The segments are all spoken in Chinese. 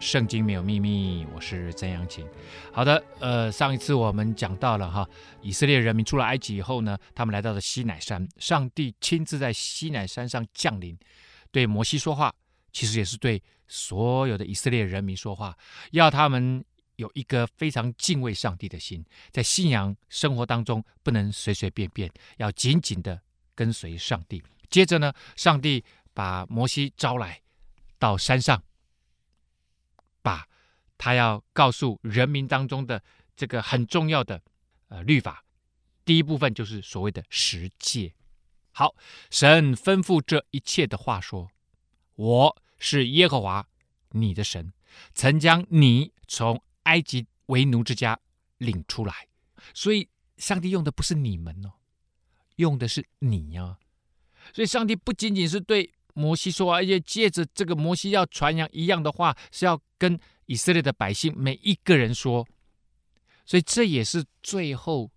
圣经没有秘密》，我是曾阳晴。好的，呃，上一次我们讲到了哈，以色列人民出了埃及以后呢，他们来到了西乃山，上帝亲自在西乃山上降临，对摩西说话，其实也是对所有的以色列人民说话，要他们有一个非常敬畏上帝的心，在信仰生活当中不能随随便便，要紧紧的跟随上帝。接着呢，上帝把摩西招来到山上，他要告诉人民当中的这个很重要的呃律法，第一部分就是所谓的十诫。好，神吩咐这一切的话说：“我是耶和华你的神，曾将你从埃及为奴之家领出来。”所以，上帝用的不是你们哦，用的是你呀、所以，上帝不仅仅是对摩西说，而且借着这个摩西要传扬一样的话，是要跟以色列的百姓每一个人说。所以，这也是最后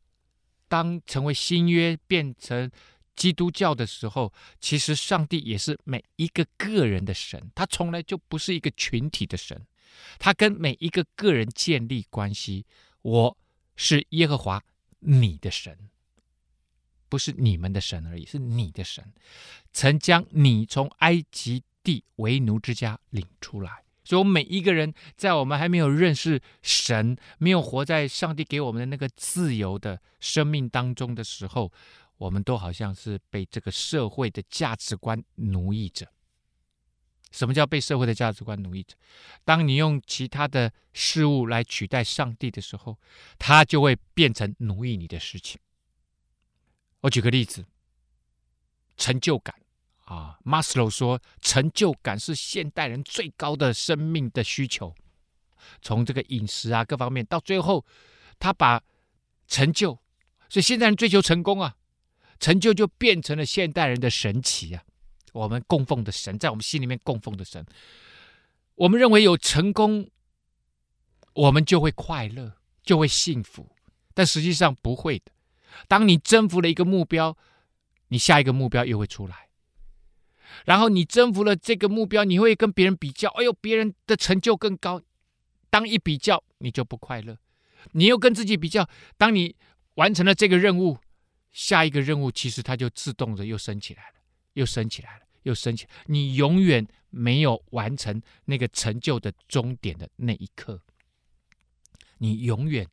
当成为新约变成基督教的时候，其实上帝也是每一个个人的神，他从来就不是一个群体的神，他跟每一个个人建立关系。我是耶和华你的神。不是你们的神而已，是你的神，曾将你从埃及地为奴之家领出来。所以，我们每一个人在我们还没有认识神、没有活在上帝给我们的那个自由的生命当中的时候，我们都好像是被这个社会的价值观奴役着。什么叫被社会的价值观奴役着？当你用其他的事物来取代上帝的时候，它就会变成奴役你的事情。我举个例子，成就感啊，，Maslow 说，成就感是现代人最高的生命的需求。从这个饮食啊各方面，到最后，他把成就，所以现代人追求成功啊，成就就变成了现代人的神奇啊。我们供奉的神，在我们心里面供奉的神，我们认为有成功，我们就会快乐，就会幸福，但实际上不会的。当你征服了一个目标，你下一个目标又会出来。然后你征服了这个目标，你会跟别人比较，哎呦，别人的成就更高。当一比较，你就不快乐。你又跟自己比较，当你完成了这个任务，下一个任务其实它就自动的又升起来了，又升起来了，又升起。你永远没有完成那个成就的终点的那一刻，你永远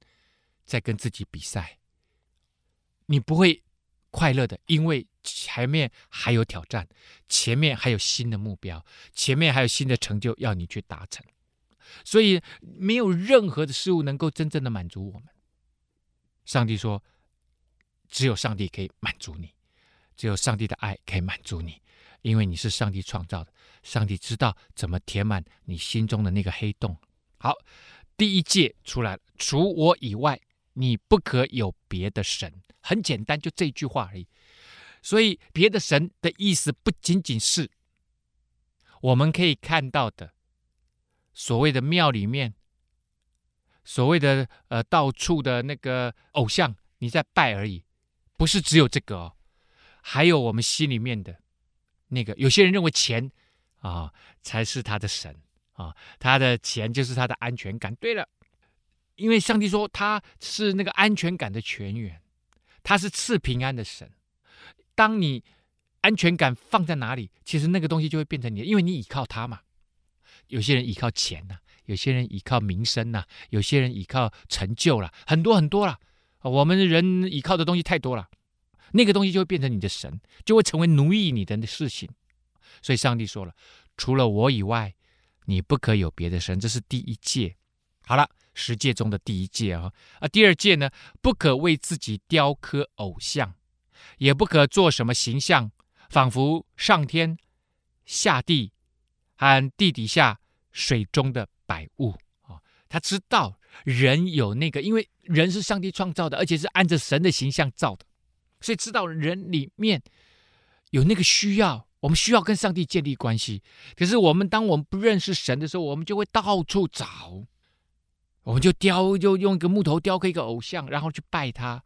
在跟自己比赛。你不会快乐的，因为前面还有挑战，前面还有新的目标，前面还有新的成就要你去达成，所以没有任何的事物能够真正的满足我们。上帝说，只有上帝可以满足你，只有上帝的爱可以满足你，因为你是上帝创造的，上帝知道怎么填满你心中的那个黑洞。好，第一戒出来了，除我以外，你不可有别的神。很简单，就这句话而已。所以，别的神的意思不仅仅是我们可以看到的所谓的庙里面，所谓的呃到处的那个偶像，你在拜而已，不是只有这个哦。还有我们心里面的那个，有些人认为钱啊才是他的神啊，他的钱就是他的安全感。对了，因为上帝说他是那个安全感的泉源。他是赐平安的神。当你安全感放在哪里，其实那个东西就会变成你的，因为你倚靠他嘛。有些人倚靠钱呐、有些人倚靠名声呐、有些人倚靠成就了，很多很多了。我们人倚靠的东西太多了，那个东西就会变成你的神，就会成为奴役你的事情。所以上帝说了，除了我以外，你不可有别的神，这是第一戒。好了。十诫中的第一诫啊，啊，第二诫呢，不可为自己雕刻偶像，也不可做什么形象，仿佛上天、下地和地底下水中的百物啊。他知道人有那个，因为人是上帝创造的，而且是按着神的形象造的，所以知道人里面有那个需要，我们需要跟上帝建立关系。可是我们当我们不认识神的时候，我们就会到处找，我们就雕，就用一个木头雕刻一个偶像，然后去拜他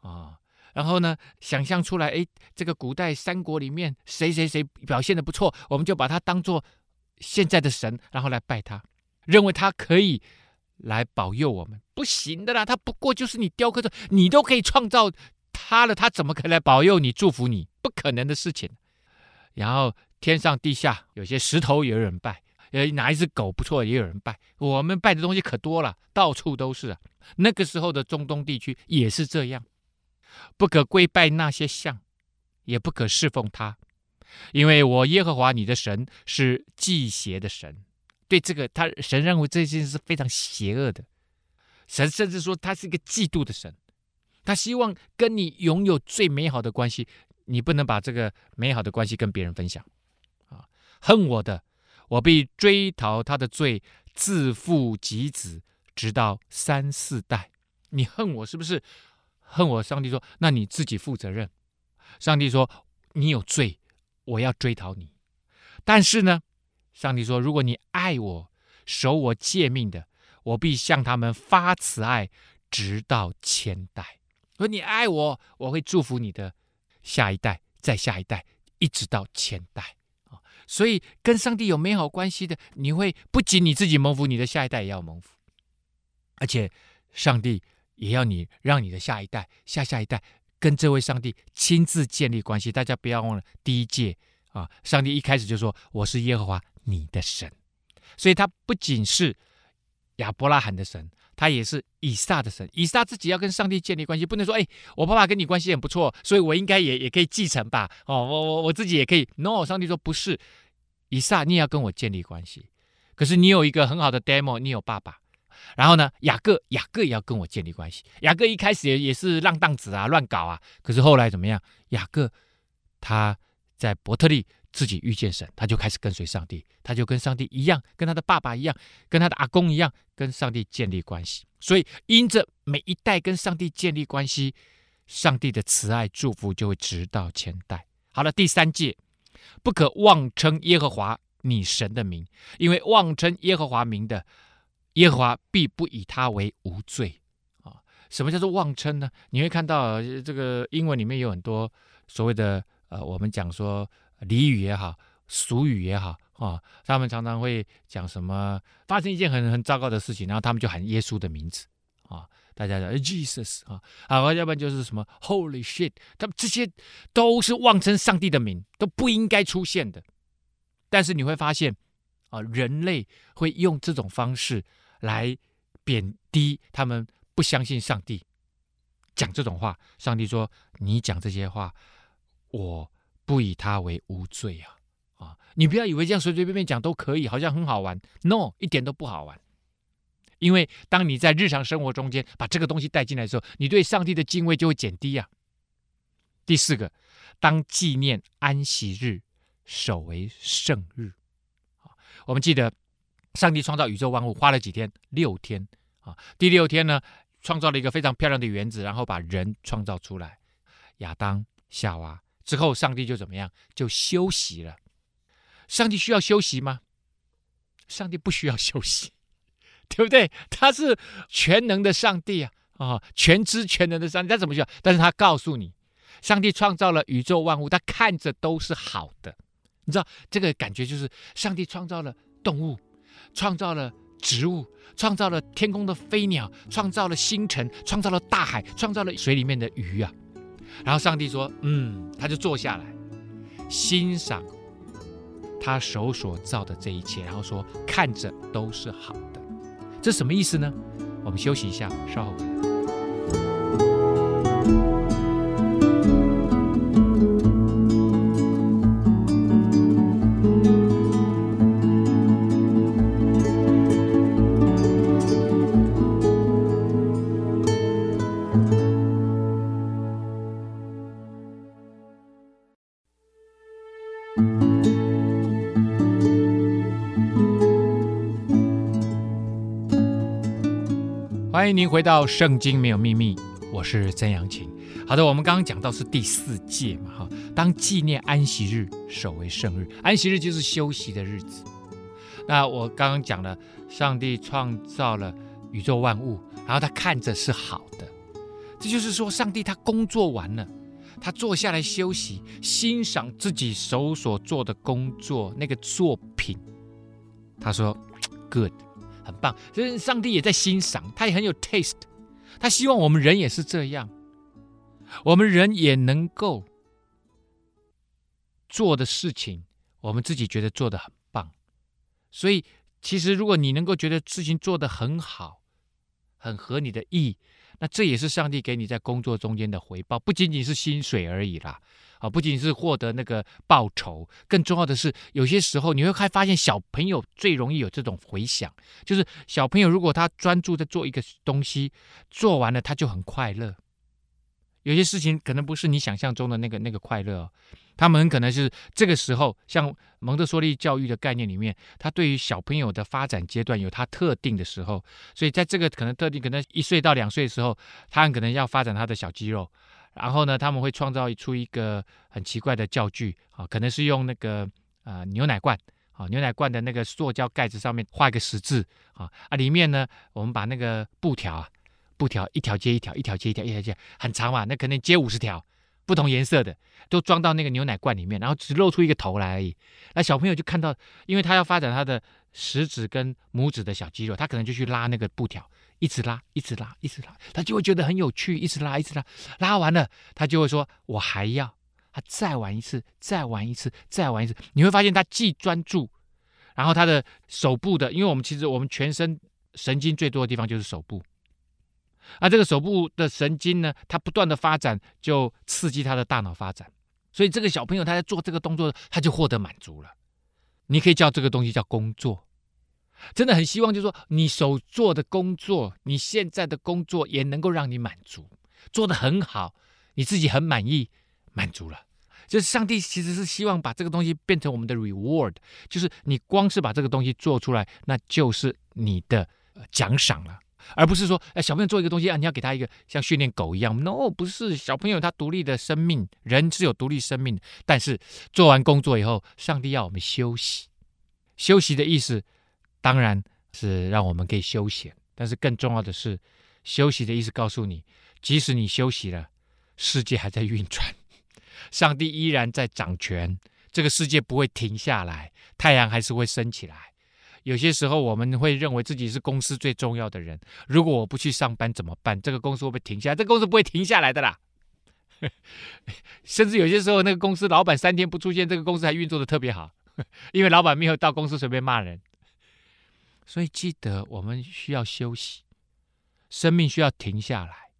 啊。然后呢，想象出来，哎，这个古代三国里面谁谁谁表现的不错，我们就把他当做现在的神，然后来拜他，认为他可以来保佑我们。不行的啦，他不过就是你雕刻的，你都可以创造他了，他怎么可能来保佑你、祝福你？不可能的事情。然后天上地下有些石头也有人拜，呃，哪一只狗不错也有人拜。我们拜的东西可多了，到处都是啊。那个时候的中东地区也是这样。不可跪拜那些像，也不可侍奉他，因为我耶和华你的神是忌邪的神。对这个，他神认为这件事是非常邪恶的。神甚至说他是一个嫉妒的神，他希望跟你拥有最美好的关系，你不能把这个美好的关系跟别人分享。啊，恨我的，我必追讨他的罪，自父及子，直到三四代。你恨我是不是？恨我，上帝说：“那你自己负责任。”上帝说：“你有罪，我要追讨你。”但是呢，上帝说：“如果你爱我，守我诫命的，我必向他们发慈爱，直到千代。说你爱我，我会祝福你的下一代，再下一代，一直到千代！所以跟上帝有美好关系的，你会不仅你自己蒙福，你的下一代也要蒙福，而且上帝。”也要你让你的下一代、下下一代跟这位上帝亲自建立关系。大家不要忘了第一诫啊，上帝一开始就说：“我是耶和华你的神。”所以，他不仅是亚伯拉罕的神，他也是以撒的神。以撒自己要跟上帝建立关系，不能说：“哎，我爸爸跟你关系很不错，所以我应该也也可以继承吧？”哦，我我我自己也可以。No，上帝说不是，以撒你也要跟我建立关系。可是你有一个很好的 demo，你有爸爸。然后呢，雅各，雅各也要跟我建立关系。雅各一开始也也是浪荡子啊，乱搞啊。可是后来怎么样？雅各他在伯特利自己遇见神，他就开始跟随上帝，他就跟上帝一样，跟他的爸爸一样，跟他的阿公一样，跟上帝建立关系。所以因着每一代跟上帝建立关系，上帝的慈爱祝福就会直到千代。好了，第三诫，不可妄称耶和华你神的名，因为妄称耶和华名的。耶和华必不以他为无罪啊！什么叫做妄称呢？你会看到这个英文里面有很多所谓的呃，我们讲说俚语也好，俗语也好啊，他们常常会讲什么发生一件很很糟糕的事情，然后他们就喊耶稣的名字啊，大家讲 Jesus 啊，啊，要不然就是什么 Holy shit，他们这些都是妄称上帝的名，都不应该出现的。但是你会发现啊，人类会用这种方式。来贬低他们不相信上帝，讲这种话。上帝说：“你讲这些话，我不以他为无罪啊！啊，你不要以为这样随随便便讲都可以，好像很好玩。No，一点都不好玩。因为当你在日常生活中间把这个东西带进来的时候，你对上帝的敬畏就会减低啊。第四个，当纪念安息日，守为圣日。啊，我们记得。上帝创造宇宙万物花了几天？六天啊！第六天呢，创造了一个非常漂亮的园子，然后把人创造出来，亚当、夏娃之后，上帝就怎么样？就休息了。上帝需要休息吗？上帝不需要休息，对不对？他是全能的上帝啊！啊，全知全能的上帝，他怎么需要？但是他告诉你，上帝创造了宇宙万物，他看着都是好的。你知道这个感觉就是，上帝创造了动物。创造了植物，创造了天空的飞鸟，创造了星辰，创造了大海，创造了水里面的鱼啊。然后上帝说：“嗯，他就坐下来欣赏他手所造的这一切，然后说看着都是好的。这什么意思呢？我们休息一下，稍后。”回来您回到《圣经没有秘密》，我是曾阳晴。好的，我们刚刚讲到是第四届嘛，哈，当纪念安息日，守为圣日。安息日就是休息的日子。那我刚刚讲了，上帝创造了宇宙万物，然后他看着是好的，这就是说，上帝他工作完了，他坐下来休息，欣赏自己手所做的工作那个作品。他说：“Good，很棒。”所以上帝也在欣赏，他也很有 taste，他希望我们人也是这样。我们人也能够做的事情，我们自己觉得做得很棒。所以，其实如果你能够觉得事情做得很好，很合你的意，那这也是上帝给你在工作中间的回报，不仅仅是薪水而已啦。啊，不仅是获得那个报酬，更重要的是，有些时候你会发现，小朋友最容易有这种回响，就是小朋友如果他专注在做一个东西，做完了他就很快乐。有些事情可能不是你想象中的那个那个快乐哦，他们很可能是这个时候，像蒙特梭利教育的概念里面，他对于小朋友的发展阶段有他特定的时候，所以在这个可能特定，可能一岁到两岁的时候，他很可能要发展他的小肌肉，然后呢，他们会创造出一个很奇怪的教具啊，可能是用那个呃牛奶罐啊，牛奶罐的那个塑胶盖子上面画一个十字啊啊，里面呢，我们把那个布条啊。布条一条接一条，一条接一条，一条接很长嘛，那可能接五十条，不同颜色的都装到那个牛奶罐里面，然后只露出一个头来而已。那小朋友就看到，因为他要发展他的食指跟拇指的小肌肉，他可能就去拉那个布条，一直拉，一直拉，一直拉，他就会觉得很有趣，一直拉，一直拉，拉完了他就会说：“我还要。”他再玩一次，再玩一次，再玩一次。你会发现他既专注，然后他的手部的，因为我们其实我们全身神经最多的地方就是手部。而这个手部的神经呢，它不断的发展，就刺激他的大脑发展。所以这个小朋友他在做这个动作，他就获得满足了。你可以叫这个东西叫工作。真的很希望，就是说你手做的工作，你现在的工作也能够让你满足，做得很好，你自己很满意，满足了。就是上帝其实是希望把这个东西变成我们的 reward，就是你光是把这个东西做出来，那就是你的奖赏了。而不是说，哎，小朋友做一个东西啊，你要给他一个像训练狗一样。No，不是，小朋友他独立的生命，人是有独立生命。但是做完工作以后，上帝要我们休息。休息的意思，当然是让我们可以休闲。但是更重要的是，休息的意思告诉你，即使你休息了，世界还在运转，上帝依然在掌权，这个世界不会停下来，太阳还是会升起来。有些时候我们会认为自己是公司最重要的人，如果我不去上班怎么办？这个公司会不会停下来？这个公司不会停下来的啦。甚至有些时候，那个公司老板三天不出现，这个公司还运作的特别好，因为老板没有到公司随便骂人。所以记得我们需要休息，生命需要停下来。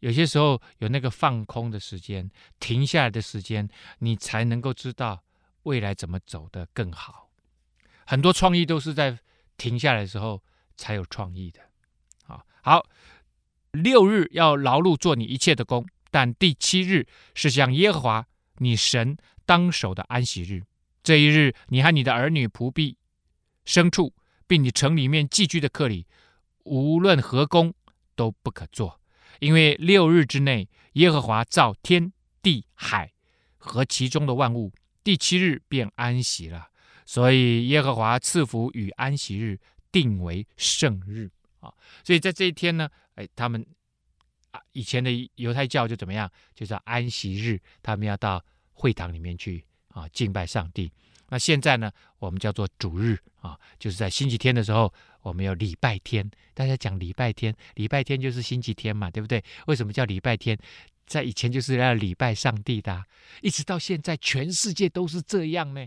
有些时候有那个放空的时间，停下来的时间，你才能够知道未来怎么走得更好。很多创意都是在停下来的时候才有创意的。好，好，六日要劳碌做你一切的工，但第七日是向耶和华你神当守的安息日。这一日，你和你的儿女、仆婢、牲畜，并你城里面寄居的客旅，无论何工都不可做，因为六日之内，耶和华造天地海和其中的万物，第七日便安息了。所以耶和华赐福与安息日，定为圣日啊！所以在这一天呢，哎，他们啊以前的犹太教就怎么样？就是安息日，他们要到会堂里面去啊敬拜上帝。那现在呢，我们叫做主日啊，就是在星期天的时候，我们有礼拜天。大家讲礼拜天，礼拜天就是星期天嘛，对不对？为什么叫礼拜天？在以前就是要礼拜上帝的，一直到现在，全世界都是这样呢。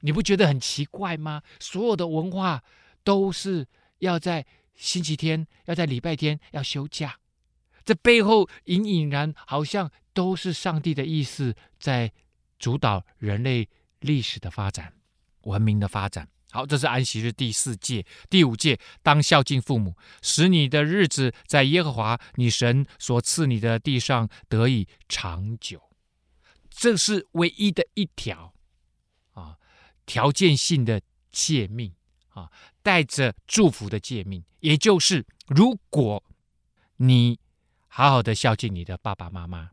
你不觉得很奇怪吗？所有的文化都是要在星期天，要在礼拜天要休假，这背后隐隐然好像都是上帝的意思在主导人类历史的发展、文明的发展。好，这是安息日第四届，第五届，当孝敬父母，使你的日子在耶和华你神所赐你的地上得以长久。这是唯一的一条啊。条件性的诫命啊，带着祝福的诫命，也就是如果你好好的孝敬你的爸爸妈妈，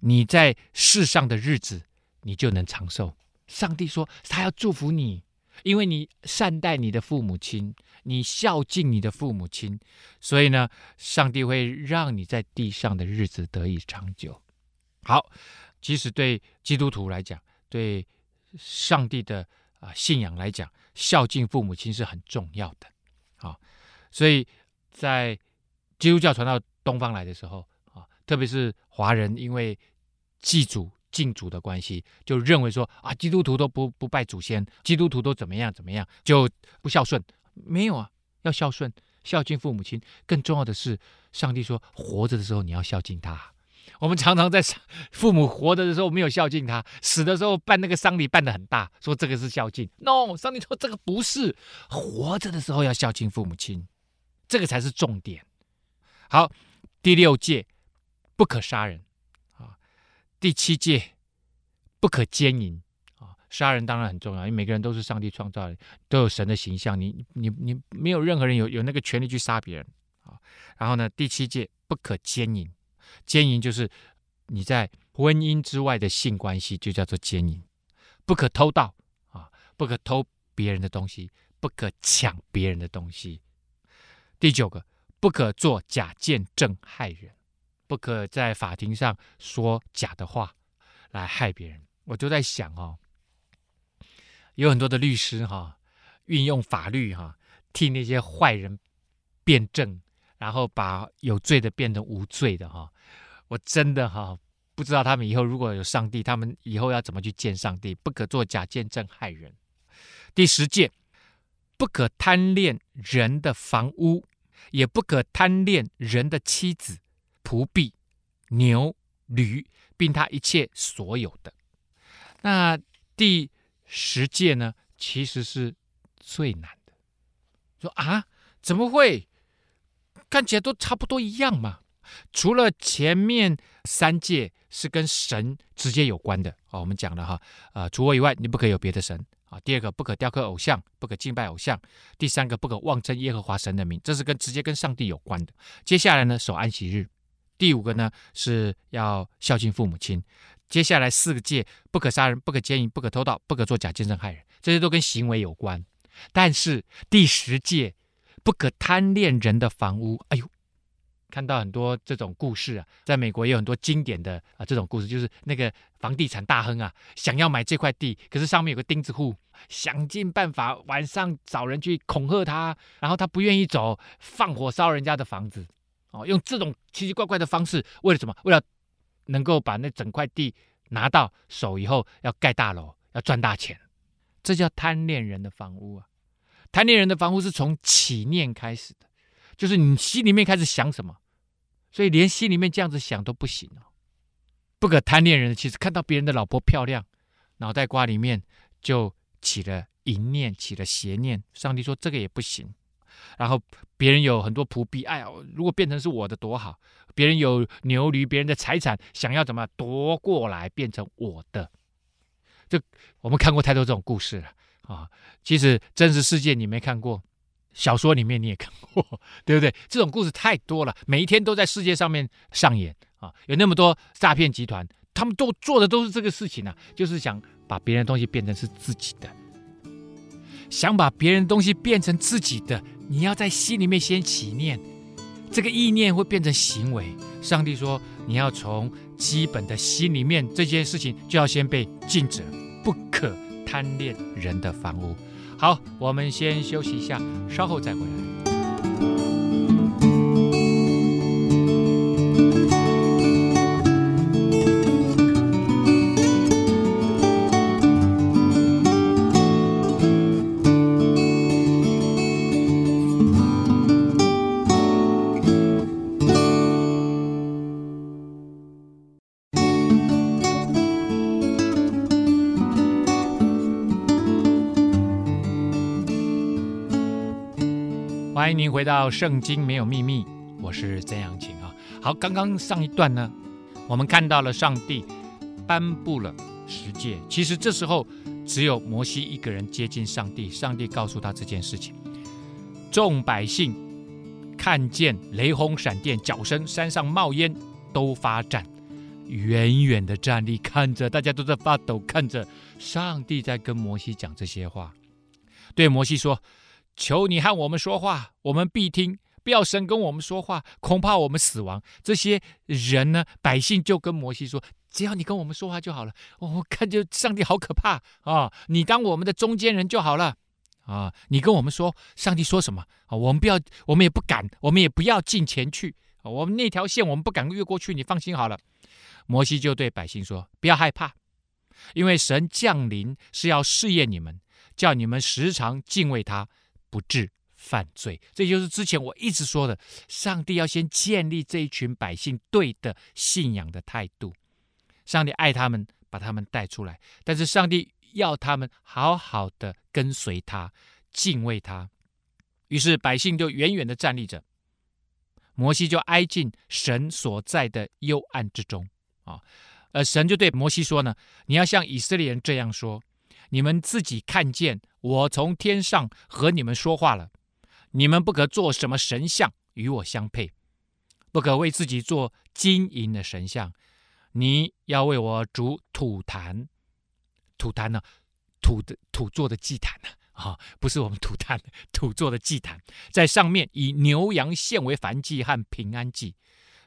你在世上的日子，你就能长寿。上帝说他要祝福你，因为你善待你的父母亲，你孝敬你的父母亲，所以呢，上帝会让你在地上的日子得以长久。好，即使对基督徒来讲，对上帝的啊信仰来讲，孝敬父母亲是很重要的。好，所以在基督教传到东方来的时候啊，特别是华人，因为祭祖敬祖的关系，就认为说啊，基督徒都不不拜祖先，基督徒都怎么样怎么样，就不孝顺。没有啊，要孝顺，孝敬父母亲。更重要的是，上帝说，活着的时候你要孝敬他。我们常常在 父母活着的时候没有孝敬他，死的时候办那个丧礼办的很大，说这个是孝敬。No，上帝说这个不是，活着的时候要孝敬父母亲，这个才是重点。好，第六戒不可杀人，第七戒不可奸淫啊。杀人当然很重要，因为每个人都是上帝创造的，都有神的形象，你你你没有任何人有有那个权利去杀别人啊。然后呢，第七戒不可奸淫。奸淫就是你在婚姻之外的性关系，就叫做奸淫。不可偷盗啊，不可偷别人的东西，不可抢别人的东西。第九个，不可做假见证害人，不可在法庭上说假的话来害别人。我就在想哦，有很多的律师哈，运用法律哈，替那些坏人辩证，然后把有罪的变成无罪的哈。我真的哈不知道他们以后如果有上帝，他们以后要怎么去见上帝？不可做假见证害人。第十诫，不可贪恋人的房屋，也不可贪恋人的妻子、仆婢、牛、驴，并他一切所有的。那第十诫呢，其实是最难的。说啊，怎么会？看起来都差不多一样嘛。除了前面三诫是跟神直接有关的啊，我们讲了哈，呃，除我以外，你不可以有别的神啊。第二个，不可雕刻偶像，不可敬拜偶像。第三个，不可妄称耶和华神的名，这是跟直接跟上帝有关的。接下来呢，守安息日。第五个呢，是要孝敬父母亲。接下来四个戒，不可杀人，不可奸淫，不可偷盗，不可作假见证害人，这些都跟行为有关。但是第十戒，不可贪恋人的房屋。哎呦。看到很多这种故事啊，在美国也有很多经典的啊这种故事，就是那个房地产大亨啊，想要买这块地，可是上面有个钉子户，想尽办法晚上找人去恐吓他，然后他不愿意走，放火烧人家的房子，哦，用这种奇奇怪怪的方式，为了什么？为了能够把那整块地拿到手以后，要盖大楼，要赚大钱，这叫贪恋人的房屋啊！贪恋人的房屋是从起念开始的，就是你心里面开始想什么。所以连心里面这样子想都不行哦，不可贪恋人。其实看到别人的老婆漂亮，脑袋瓜里面就起了淫念，起了邪念。上帝说这个也不行。然后别人有很多仆婢，哎呀，如果变成是我的多好。别人有牛驴，别人的财产，想要怎么夺过来变成我的？这我们看过太多这种故事了啊。其实真实世界你没看过。小说里面你也看过，对不对？这种故事太多了，每一天都在世界上面上演啊！有那么多诈骗集团，他们都做的都是这个事情啊，就是想把别人的东西变成是自己的，想把别人东西变成自己的。你要在心里面先起念，这个意念会变成行为。上帝说，你要从基本的心里面，这件事情就要先被禁止，不可贪恋人的房屋。好，我们先休息一下，稍后再回来。回到《圣经没有秘密》，我是曾阳晴啊。好，刚刚上一段呢，我们看到了上帝颁布了十诫。其实这时候只有摩西一个人接近上帝，上帝告诉他这件事情。众百姓看见雷轰闪电、脚声，山上冒烟，都发战。远远的站立，看着，大家都在发抖，看着上帝在跟摩西讲这些话，对摩西说：“求你和我们说话，我们必听；不要神跟我们说话，恐怕我们死亡。”这些人呢，百姓就跟摩西说：“只要你跟我们说话就好了。”我看就上帝好可怕啊！你当我们的中间人就好了啊！你跟我们说，上帝说什么啊？我们不要，我们也不敢，我们也不要进前去。我们那条线，我们不敢越过去。你放心好了。摩西就对百姓说：“不要害怕，因为神降临是要试验你们，叫你们时常敬畏他，不治犯罪。”这就是之前我一直说的，上帝要先建立这一群百姓对的信仰的态度。上帝爱他们，把他们带出来，但是上帝要他们好好的跟随他，敬畏他。于是百姓就远远的站立着。摩西就挨近神所在的幽暗之中啊，呃，神就对摩西说呢：“你要像以色列人这样说，你们自己看见我从天上和你们说话了，你们不可做什么神像与我相配，不可为自己做金银的神像，你要为我筑土坛，土坛呢，土的土做的祭坛呢。”啊，不是我们土坛土做的祭坛，在上面以牛羊献为燔祭和平安祭。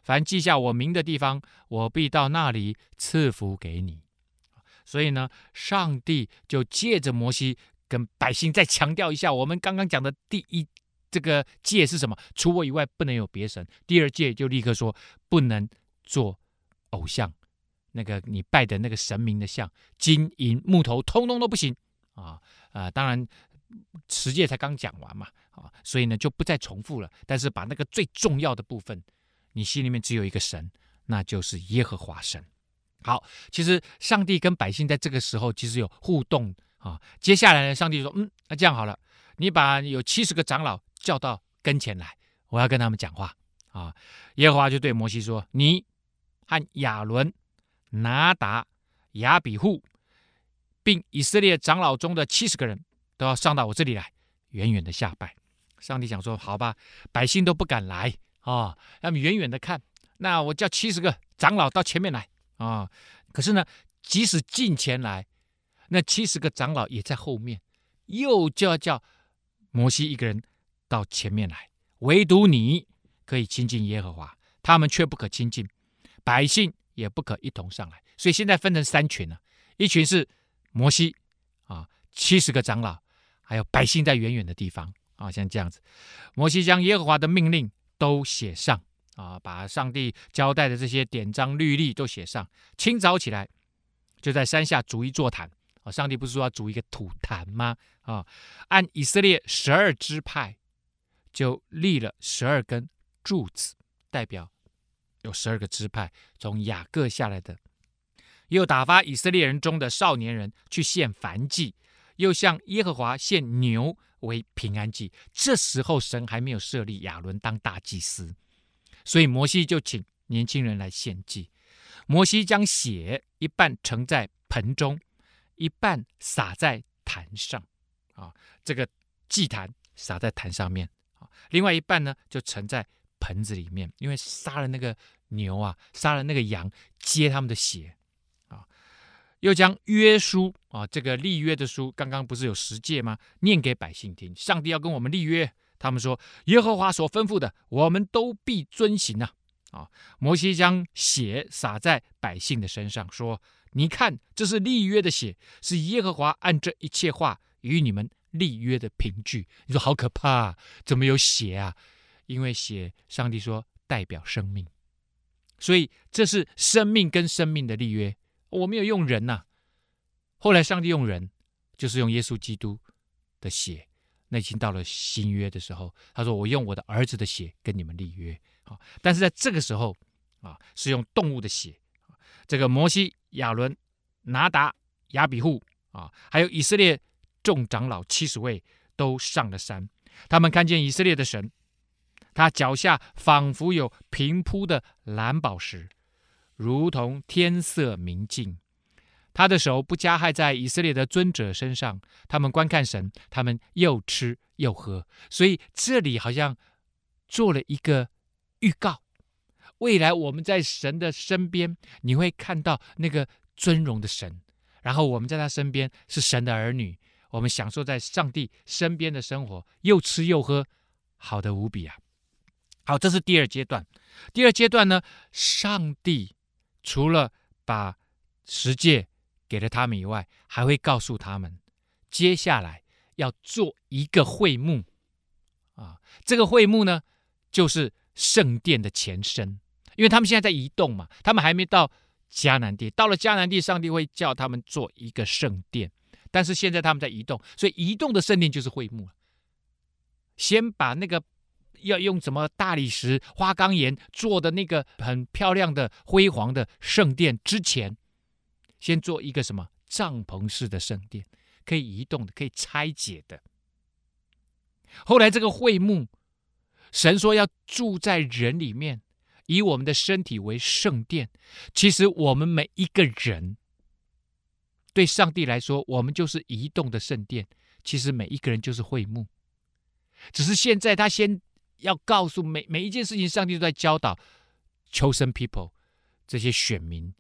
凡记下我名的地方，我必到那里赐福给你。所以呢，上帝就借着摩西跟百姓再强调一下，我们刚刚讲的第一这个戒是什么？除我以外不能有别神。第二戒就立刻说，不能做偶像，那个你拜的那个神明的像，金银木头通通都不行啊。啊、当然，十戒才刚讲完嘛，啊，所以呢就不再重复了。但是把那个最重要的部分，你心里面只有一个神，那就是耶和华神。好，其实上帝跟百姓在这个时候其实有互动啊。接下来呢，上帝说：“嗯，那这样好了，你把有七十个长老叫到跟前来，我要跟他们讲话。”啊，耶和华就对摩西说：“你和亚伦、拿达、亚比户。”并以色列长老中的七十个人都要上到我这里来，远远的下拜。上帝想说：“好吧，百姓都不敢来啊，他们远远的看。那我叫七十个长老到前面来啊。可是呢，即使近前来，那七十个长老也在后面，又就要叫摩西一个人到前面来。唯独你可以亲近耶和华，他们却不可亲近，百姓也不可一同上来。所以现在分成三群了，一群是。摩西啊，七十个长老，还有百姓在远远的地方啊，像这样子。摩西将耶和华的命令都写上啊，把上帝交代的这些典章律例都写上。清早起来，就在山下逐一座坛啊。上帝不是说要逐一个土坛吗？啊，按以色列十二支派，就立了十二根柱子，代表有十二个支派从雅各下来的。又打发以色列人中的少年人去献燔祭，又向耶和华献牛为平安祭。这时候神还没有设立亚伦当大祭司，所以摩西就请年轻人来献祭。摩西将血一半盛在盆中，一半洒在坛上，啊，这个祭坛洒在坛上面，啊，另外一半呢就盛在盆子里面，因为杀了那个牛啊，杀了那个羊，接他们的血。啊又将约书啊，这个立约的书，刚刚不是有十诫吗？念给百姓听。上帝要跟我们立约，他们说耶和华所吩咐的，我们都必遵行啊！啊，摩西将血洒在百姓的身上，说：“你看，这是立约的血，是耶和华按这一切话与你们立约的凭据。”你说好可怕啊，怎么有血啊？因为血，上帝说代表生命，所以这是生命跟生命的立约。我没有用人呐、后来上帝用人，就是用耶稣基督的血。那已经到了新约的时候，他说：“我用我的儿子的血跟你们立约。”啊，但是在这个时候啊，是用动物的血。这个摩西、亚伦、拿达、亚比户啊，还有以色列众长老七十位都上了山。他们看见以色列的神，他脚下仿佛有平铺的蓝宝石。如同天色明净，他的手不加害在以色列的尊者身上。他们观看神，他们又吃又喝。所以这里好像做了一个预告。未来我们在神的身边，你会看到那个尊荣的神，然后我们在他身边是神的儿女，我们享受在上帝身边的生活，又吃又喝，好的无比啊！好，这是第二阶段。第二阶段呢，上帝除了把十诫给了他们以外，还会告诉他们，接下来要做一个会幕啊。这个会幕呢，就是圣殿的前身，因为他们现在在移动嘛，他们还没到迦南地。到了迦南地，上帝会叫他们做一个圣殿，但是现在他们在移动，所以移动的圣殿就是会幕。先把那个。要用什么大理石、花岗岩做的那个很漂亮的、辉煌的圣殿之前，先做一个什么帐篷式的圣殿，可以移动的、可以拆解的。后来这个会幕，神说要住在人里面，以我们的身体为圣殿。其实我们每一个人，对上帝来说，我们就是移动的圣殿。其实每一个人就是会幕，只是现在他先。要告诉每每一件事情，上帝都在教导 chosen people 这些选民、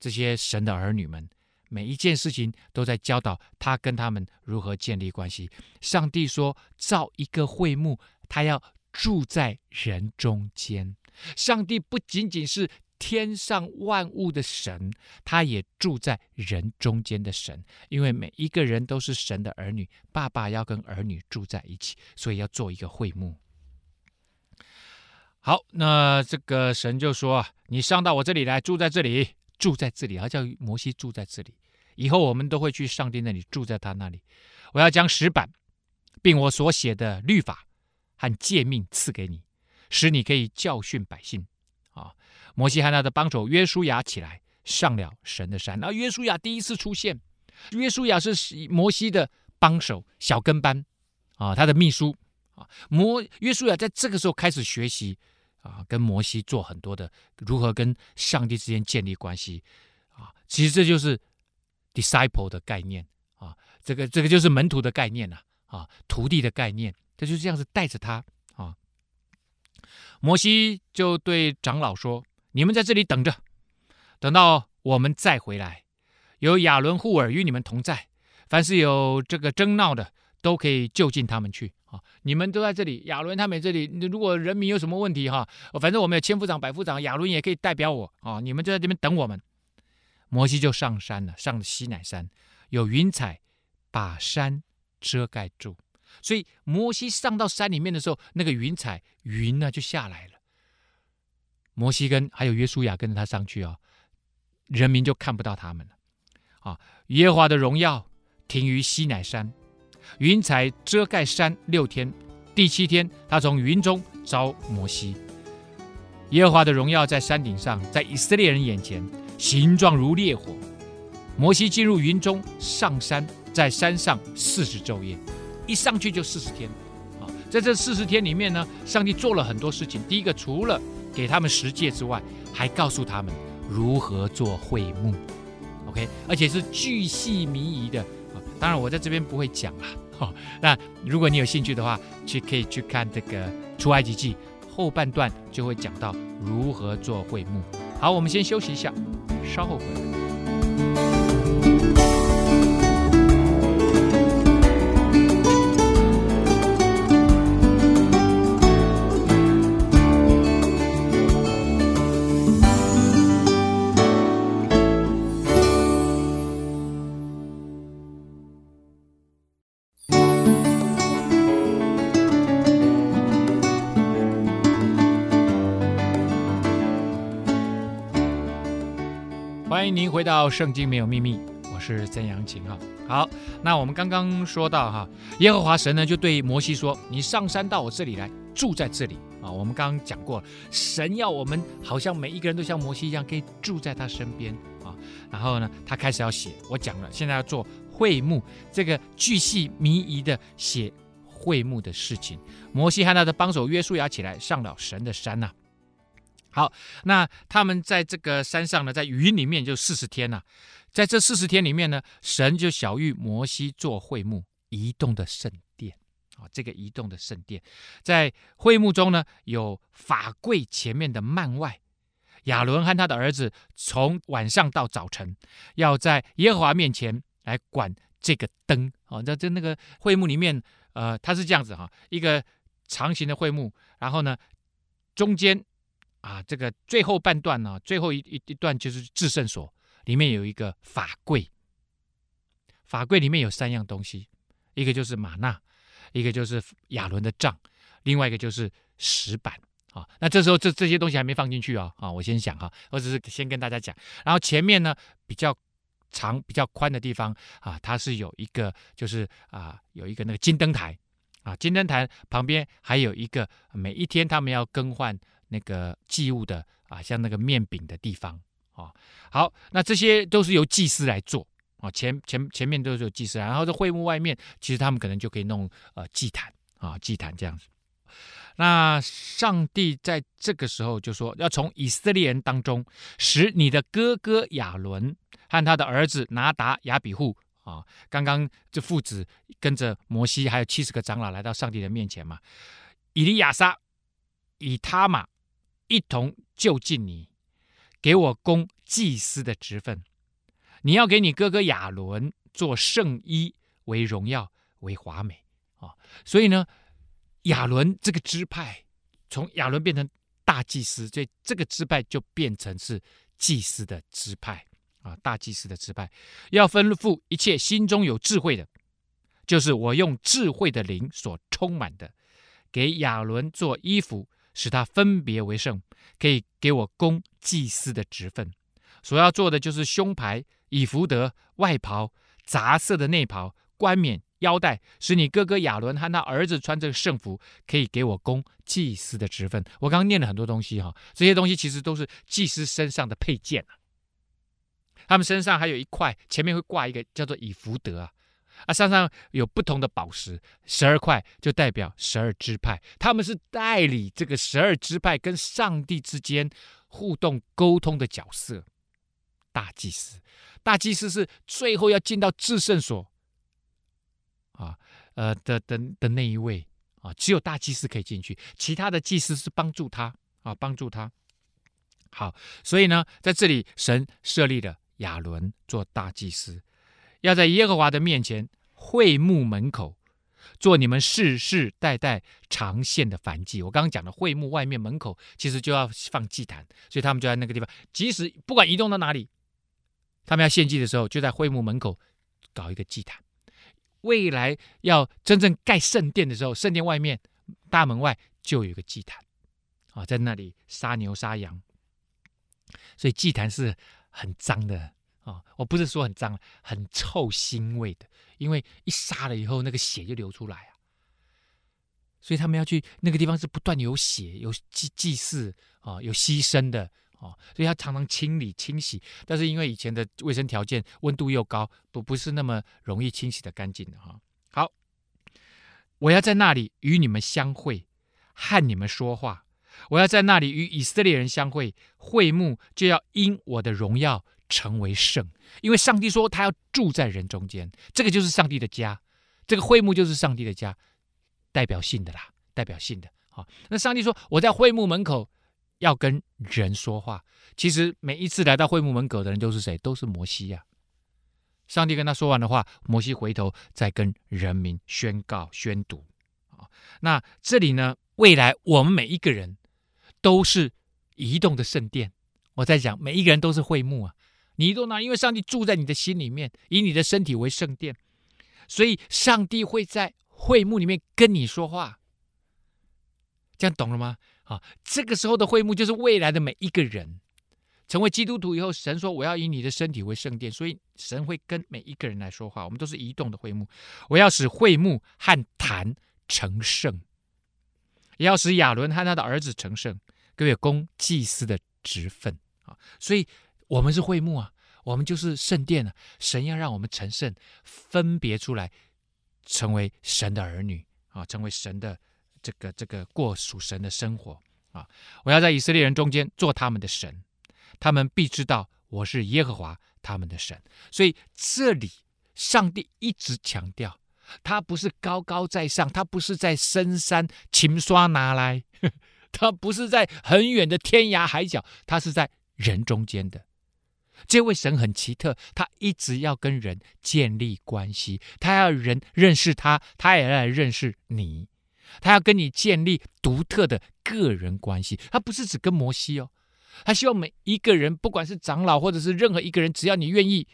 这些神的儿女们，每一件事情都在教导他跟他们如何建立关系。上帝说，造一个会幕，他要住在人中间。上帝不仅仅是天上万物的神，他也住在人中间的神。因为每一个人都是神的儿女，爸爸要跟儿女住在一起，所以要做一个会幕。好，那这个神就说：“你上到我这里来，住在这里，住在这里，他叫摩西住在这里。以后我们都会去上帝那里，住在他那里。我要将石板，并我所写的律法和诫命赐给你，使你可以教训百姓。”啊，摩西和他的帮手约书亚起来，上了神的山。而约书亚第一次出现，约书亚是摩西的帮手、小跟班啊，他的秘书啊。摩约书亚在这个时候开始学习。啊，跟摩西做很多的如何跟上帝之间建立关系啊，其实这就是 disciple 的概念啊，这个这个就是门徒的概念呐啊，啊，徒弟的概念，他就这样子带着他啊。摩西就对长老说：“你们在这里等着，等到我们再回来，有亚伦、护尔与你们同在，凡是有这个争闹的，都可以就近他们去。”啊，你们都在这里，亚伦他们这里。如果人民有什么问题哈，反正我们有千夫长、百夫长，亚伦也可以代表我啊。你们就在这边等我们。摩西就上山了，上了西乃山，有云彩把山遮盖住，所以摩西上到山里面的时候，那个云彩云呢就下来了。摩西跟还有约书亚跟着他上去啊，人民就看不到他们了。啊，耶和华的荣耀停于西乃山。云彩遮盖山六天，第七天，他从云中召摩西。耶和华的荣耀在山顶上，在以色列人眼前，形状如烈火。摩西进入云中，上山，在山上四十昼夜，一上去就四十天。啊，在这四十天里面呢，上帝做了很多事情。第一个，除了给他们十诫之外，还告诉他们如何做会幕。OK，而且是巨细靡遗的。当然，我在这边不会讲啊。好，那如果你有兴趣的话，去可以去看这个《出埃及记》后半段，就会讲到如何做会幕。好，我们先休息一下，稍后回来。回到《圣经没有秘密》，我是曾阳晴哈。好，那我们刚刚说到哈，耶和华神呢就对摩西说：“你上山到我这里来，住在这里啊。”我们刚刚讲过了，神要我们好像每一个人都像摩西一样，可以住在他身边啊。然后呢，他开始要写，我讲了，现在要做会幕，这个巨细靡遗的写会幕的事情。摩西和他的帮手约书亚起来，上了神的山呐、好，那他们在这个山上呢，在云里面就四十天了。在这四十天里面呢，神就晓諭摩西做会幕，移动的圣殿啊，这个移动的圣殿，在会幕中呢，有法柜前面的幔外亚伦和他的儿子从晚上到早晨，要在耶和华面前来管这个灯。哦，在这那个会幕里面，呃，它是这样子哈，一个长形的会幕，然后呢，中间啊，这个最后半段呢，最后一一一段就是至圣所，里面有一个法柜。法柜里面有三样东西，一个就是玛纳，一个就是亚伦的杖，另外一个就是石板。啊，那这时候这这些东西还没放进去啊，啊，我先讲哈，我只是先跟大家讲。然后前面呢比较长、比较宽的地方啊，它是有一个就是啊有一个那个金灯台啊，金灯台旁边还有一个每一天他们要更换那个祭物的啊，像那个面饼的地方啊。好，那这些都是由祭司来做啊，前前前面都是有祭司，然后这会幕外面其实他们可能就可以弄呃祭坛啊，祭坛这样子。那上帝在这个时候就说，要从以色列人当中使你的哥哥亚伦和他的儿子拿达、亚比户啊，刚刚这父子跟着摩西还有七十个长老来到上帝的面前嘛，以利亚撒、以他玛一同就近你，给我供祭司的职分。你要给你哥哥亚伦做圣衣，为荣耀，为华美啊。所以呢。亚伦这个支派，从亚伦变成大祭司，所以这个支派就变成是祭司的支派啊，大祭司的支派要吩咐一切心中有智慧的，就是我用智慧的灵所充满的，给亚伦做衣服，使他分别为圣，可以给我供祭司的职分。所要做的就是胸牌、以弗得、外袍、杂色的内袍、冠冕。腰带，使你哥哥亚伦和他儿子穿这个圣服，可以给我供祭司的职分。我刚刚念了很多东西哈，这些东西其实都是祭司身上的配件啊。他们身上还有一块，前面会挂一个叫做以弗得啊，啊，身上有不同的宝石，十二块就代表十二支派，他们是代理这个十二支派跟上帝之间互动沟通的角色。大祭司，大祭司是最后要进到至圣所。啊，呃的的的那一位啊，只有大祭司可以进去，其他的祭司是帮助他啊，帮助他。好，所以呢，在这里神设立了亚伦做大祭司，要在耶和华的面前会幕门口做你们世世代代长献的燔祭。我刚刚讲的会幕外面门口其实就要放祭坛，所以他们就在那个地方，即使不管移动到哪里，他们要献祭的时候，就在会幕门口搞一个祭坛。未来要真正盖圣殿的时候，圣殿外面大门外就有一个祭坛啊，在那里杀牛杀羊，所以祭坛是很脏的啊。我不是说很脏，很臭腥味的，因为一杀了以后，那个血就流出来啊。所以他们要去那个地方是不断有血、有祭祭祀啊、有牺牲的。哦，所以要常常清理清洗，但是因为以前的卫生条件温度又高，不不是那么容易清洗的干净的哈。好，我要在那里与你们相会，和你们说话。我要在那里与以色列人相会，会幕就要因我的荣耀成为圣，因为上帝说他要住在人中间，这个就是上帝的家，这个会幕就是上帝的家，代表性的啦，代表性的。好，那上帝说我在会幕门口。要跟人说话，其实每一次来到会幕门口的人都是谁？都是摩西呀、啊。上帝跟他说完的话，摩西回头再跟人民宣告、宣读。啊，那这里呢？未来我们每一个人都是移动的圣殿。我在讲，每一个人都是会幕啊。你移动哪？因为上帝住在你的心里面，以你的身体为圣殿，所以上帝会在会幕里面跟你说话。这样懂了吗？啊，这个时候的会幕就是未来的每一个人成为基督徒以后，神说：“我要以你的身体为圣殿。”所以神会跟每一个人来说话。我们都是移动的会幕，我要使会幕和坛成圣，也要使亚伦和他的儿子成圣，各位供祭司的职分啊。所以我们是会幕啊，我们就是圣殿啊。神要让我们成圣，分别出来，成为神的儿女啊，成为神的。这个这个过属神的生活啊！我要在以色列人中间做他们的神，他们必知道我是耶和华他们的神。所以这里上帝一直强调，他不是高高在上，他不是在深山秦刷拿来，他不是在很远的天涯海角，他是在人中间的。这位神很奇特，他一直要跟人建立关系，他要人认识他，他也要来认识你，他要跟你建立独特的个人关系。他不是只跟摩西哦，他希望每一个人，不管是长老或者是任何一个人，只要你愿意，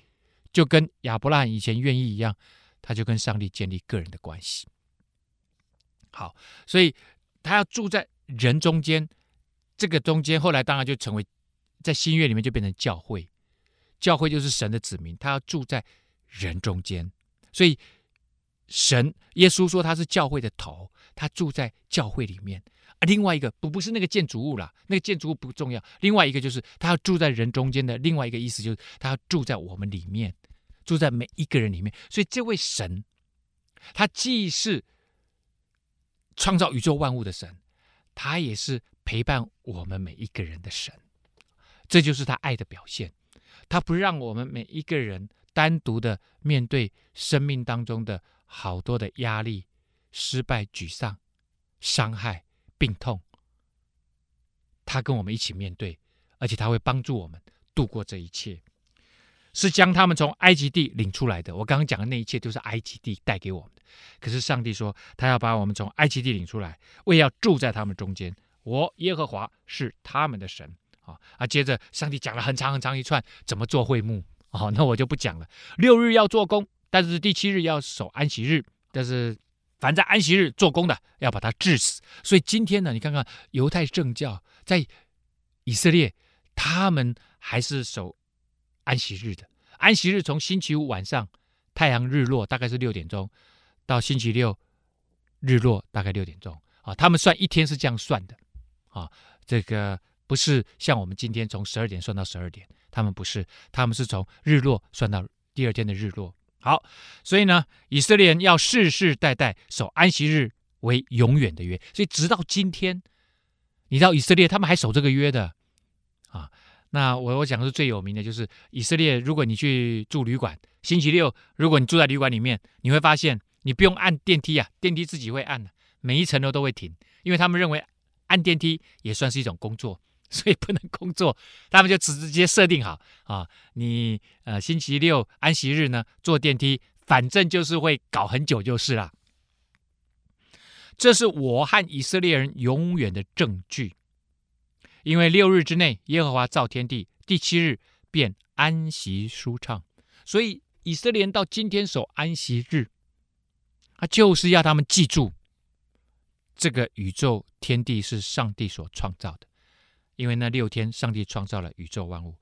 就跟亚伯拉罕以前愿意一样，他就跟上帝建立个人的关系。好，所以他要住在人中间，这个中间后来当然就成为在新约里面就变成教会。教会就是神的子民，他要住在人中间，所以神耶稣说他是教会的头，他住在教会里面。啊，另外一个不不是那个建筑物啦，那个建筑物不重要。另外一个就是他要住在人中间的另外一个意思就是他要住在我们里面，住在每一个人里面。所以这位神，他既是创造宇宙万物的神，他也是陪伴我们每一个人的神。这就是他爱的表现。他不让我们每一个人单独的面对生命当中的好多的压力、失败、沮丧、伤害、病痛。他跟我们一起面对，而且他会帮助我们度过这一切，是将他们从埃及地领出来的。我刚刚讲的那一切都是埃及地带给我们的。可是上帝说，他要把我们从埃及地领出来，为要住在他们中间。我耶和华是他们的神。啊啊！接着上帝讲了很长很长一串怎么做会幕，哦，那我就不讲了。六日要做工，但是第七日要守安息日。但是凡在安息日做工的，要把他治死。所以今天呢，你看看犹太正教在以色列，他们还是守安息日的。安息日从星期五晚上太阳日落大概是六点钟，到星期六日落大概六点钟啊，他们算一天是这样算的啊，这个。不是像我们今天从十二点算到十二点，他们不是，他们是从日落算到第二天的日落。好，所以呢，以色列人要世世代代守安息日为永远的约，所以直到今天，你知道以色列他们还守这个约的啊。那我我讲的是最有名的就是以色列，如果你去住旅馆，星期六如果你住在旅馆里面，你会发现你不用按电梯啊，电梯自己会按的，每一层楼都会停，因为他们认为按电梯也算是一种工作。所以不能工作，他们就直接设定好啊，你呃星期六安息日呢坐电梯，反正就是会搞很久就是了。这是我和以色列人永远的证据，因为六日之内耶和华造天地，第七日便安息舒畅，所以以色列人到今天守安息日，他就是要他们记住，这个宇宙天地是上帝所创造的。因为那六天，上帝创造了宇宙万物。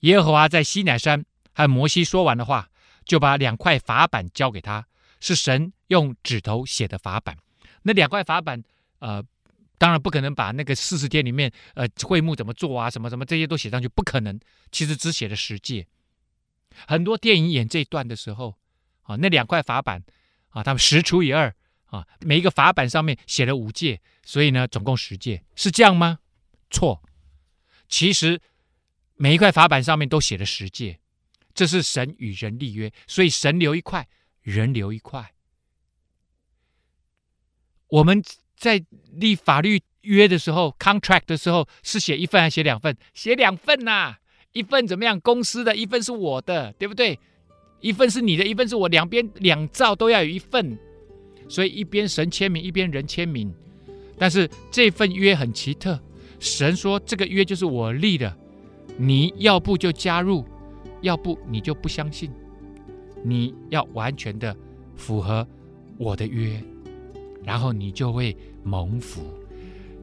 耶和华在西乃山和摩西说完的话，就把两块法板交给他，是神用指头写的法板。那两块法板，呃，当然不可能把那个四十天里面，呃，会幕怎么做啊，什么什么这些都写上去，不可能。其实只写了十诫。很多电影演这一段的时候，啊，那两块法板，啊，他们十除以二，啊，每一个法板上面写了五戒，所以呢，总共十戒，是这样吗？错，其实每一块法板上面都写了十诫，这是神与人立约，所以神留一块，人留一块。我们在立法律约的时候，contract 的时候是写一份还是写两份？写两份呐、一份怎么样？公司的一份是我的，对不对？一份是你的，一份是我，两边两造都要有一份，所以一边神签名，一边人签名。但是这份约很奇特。神说：“这个约就是我立的，你要不就加入，要不你就不相信。你要完全的符合我的约，然后你就会蒙福。”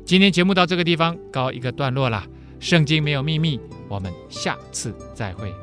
今天节目到这个地方告一个段落了。圣经没有秘密，我们下次再会。